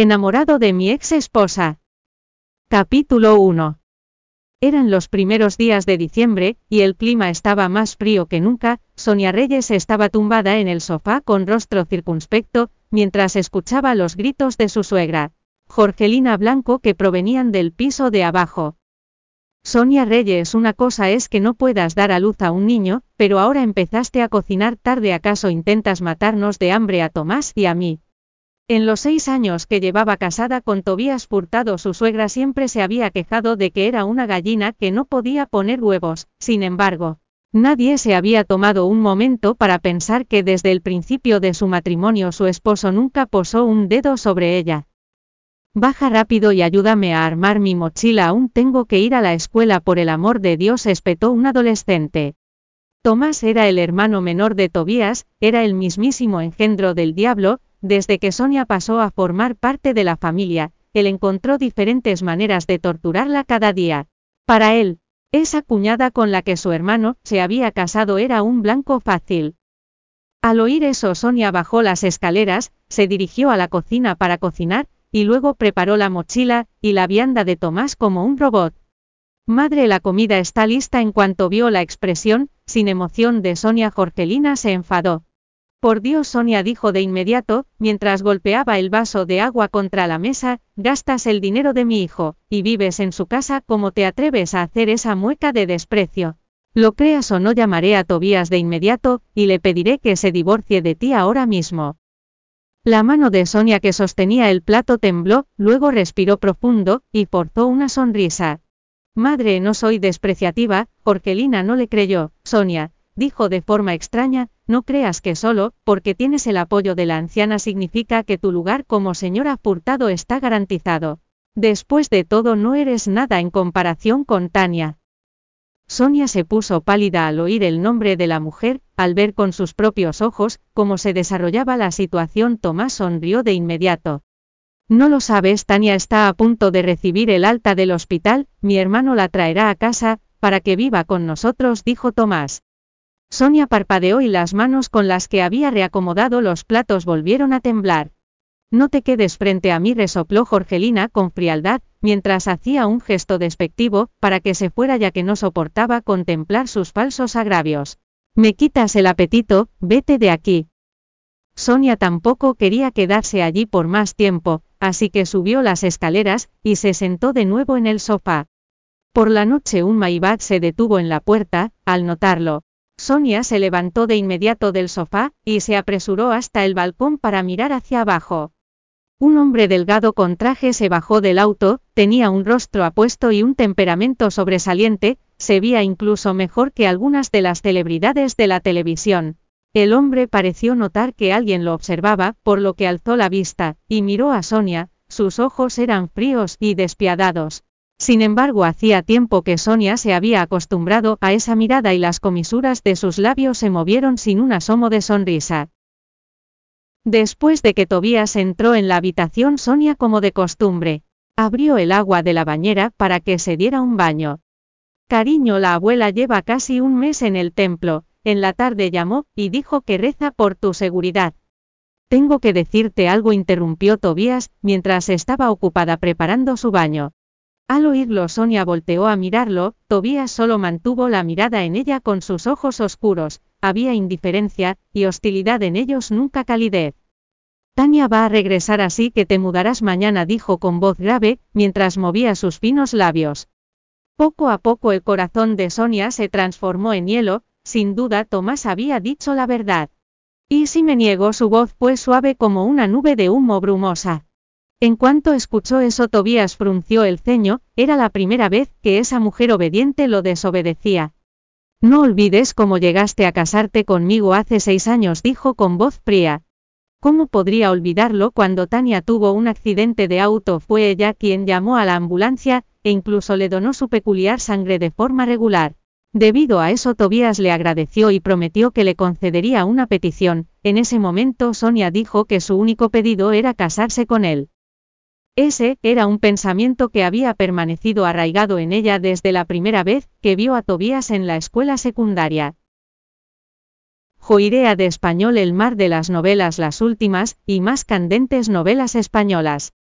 Enamorado de mi ex esposa. Capítulo 1. Eran los primeros días de diciembre, y el clima estaba más frío que nunca, Sonia Reyes estaba tumbada en el sofá con rostro circunspecto, mientras escuchaba los gritos de su suegra, Jorgelina Blanco que provenían del piso de abajo. Sonia Reyes, una cosa es que no puedas dar a luz a un niño, pero ahora empezaste a cocinar tarde, ¿acaso intentas matarnos de hambre a Tomás y a mí? En los seis años que llevaba casada con Tobías Furtado, su suegra siempre se había quejado de que era una gallina que no podía poner huevos, sin embargo, nadie se había tomado un momento para pensar que desde el principio de su matrimonio su esposo nunca posó un dedo sobre ella. Baja rápido y ayúdame a armar mi mochila, aún tengo que ir a la escuela por el amor de Dios, espetó un adolescente. Tomás era el hermano menor de Tobías, era el mismísimo engendro del diablo, desde que Sonia pasó a formar parte de la familia, él encontró diferentes maneras de torturarla cada día. Para él, esa cuñada con la que su hermano se había casado era un blanco fácil. Al oír eso Sonia bajó las escaleras, se dirigió a la cocina para cocinar, y luego preparó la mochila y la vianda de Tomás como un robot. Madre, la comida está lista en cuanto vio la expresión, sin emoción de Sonia Jorgelina se enfadó. Por Dios, Sonia dijo de inmediato, mientras golpeaba el vaso de agua contra la mesa, gastas el dinero de mi hijo, y vives en su casa, como te atreves a hacer esa mueca de desprecio? Lo creas o no llamaré a Tobías de inmediato, y le pediré que se divorcie de ti ahora mismo. La mano de Sonia que sostenía el plato tembló, luego respiró profundo, y forzó una sonrisa. Madre, no soy despreciativa, Jorgelina no le creyó, Sonia, dijo de forma extraña, no creas que solo, porque tienes el apoyo de la anciana significa que tu lugar como señora Furtado está garantizado. Después de todo no eres nada en comparación con Tania. Sonia se puso pálida al oír el nombre de la mujer, al ver con sus propios ojos cómo se desarrollaba la situación. Tomás sonrió de inmediato. No lo sabes, Tania está a punto de recibir el alta del hospital, mi hermano la traerá a casa, para que viva con nosotros, dijo Tomás. Sonia parpadeó y las manos con las que había reacomodado los platos volvieron a temblar. No te quedes frente a mí, resopló Jorgelina con frialdad, mientras hacía un gesto despectivo, para que se fuera ya que no soportaba contemplar sus falsos agravios. Me quitas el apetito, vete de aquí. Sonia tampoco quería quedarse allí por más tiempo, así que subió las escaleras, y se sentó de nuevo en el sofá. Por la noche un Maibad se detuvo en la puerta, al notarlo. Sonia se levantó de inmediato del sofá, y se apresuró hasta el balcón para mirar hacia abajo. Un hombre delgado con traje se bajó del auto, tenía un rostro apuesto y un temperamento sobresaliente, se veía incluso mejor que algunas de las celebridades de la televisión. El hombre pareció notar que alguien lo observaba, por lo que alzó la vista, y miró a Sonia, sus ojos eran fríos y despiadados. Sin embargo, hacía tiempo que Sonia se había acostumbrado a esa mirada y las comisuras de sus labios se movieron sin un asomo de sonrisa. Después de que Tobías entró en la habitación Sonia como de costumbre, abrió el agua de la bañera para que se diera un baño. Cariño, la abuela lleva casi un mes en el templo, en la tarde llamó, y dijo que reza por tu seguridad. Tengo que decirte algo, interrumpió Tobías, mientras estaba ocupada preparando su baño. Al oírlo Sonia volteó a mirarlo, Tobías solo mantuvo la mirada en ella con sus ojos oscuros, había indiferencia, y hostilidad en ellos nunca calidez. Tania va a regresar así que te mudarás mañana, dijo con voz grave, mientras movía sus finos labios. Poco a poco el corazón de Sonia se transformó en hielo, sin duda Tomás había dicho la verdad. Y si me niego, su voz fue suave como una nube de humo brumosa. En cuanto escuchó eso Tobías frunció el ceño, era la primera vez que esa mujer obediente lo desobedecía. No olvides cómo llegaste a casarte conmigo hace seis años, dijo con voz fría. ¿Cómo podría olvidarlo cuando Tania tuvo un accidente de auto? Fue ella quien llamó a la ambulancia, e incluso le donó su peculiar sangre de forma regular. Debido a eso Tobías le agradeció y prometió que le concedería una petición. En ese momento Sonia dijo que su único pedido era casarse con él. Ese era un pensamiento que había permanecido arraigado en ella desde la primera vez que vio a Tobías en la escuela secundaria. Joirea de español El mar de las novelas las últimas y más candentes novelas españolas.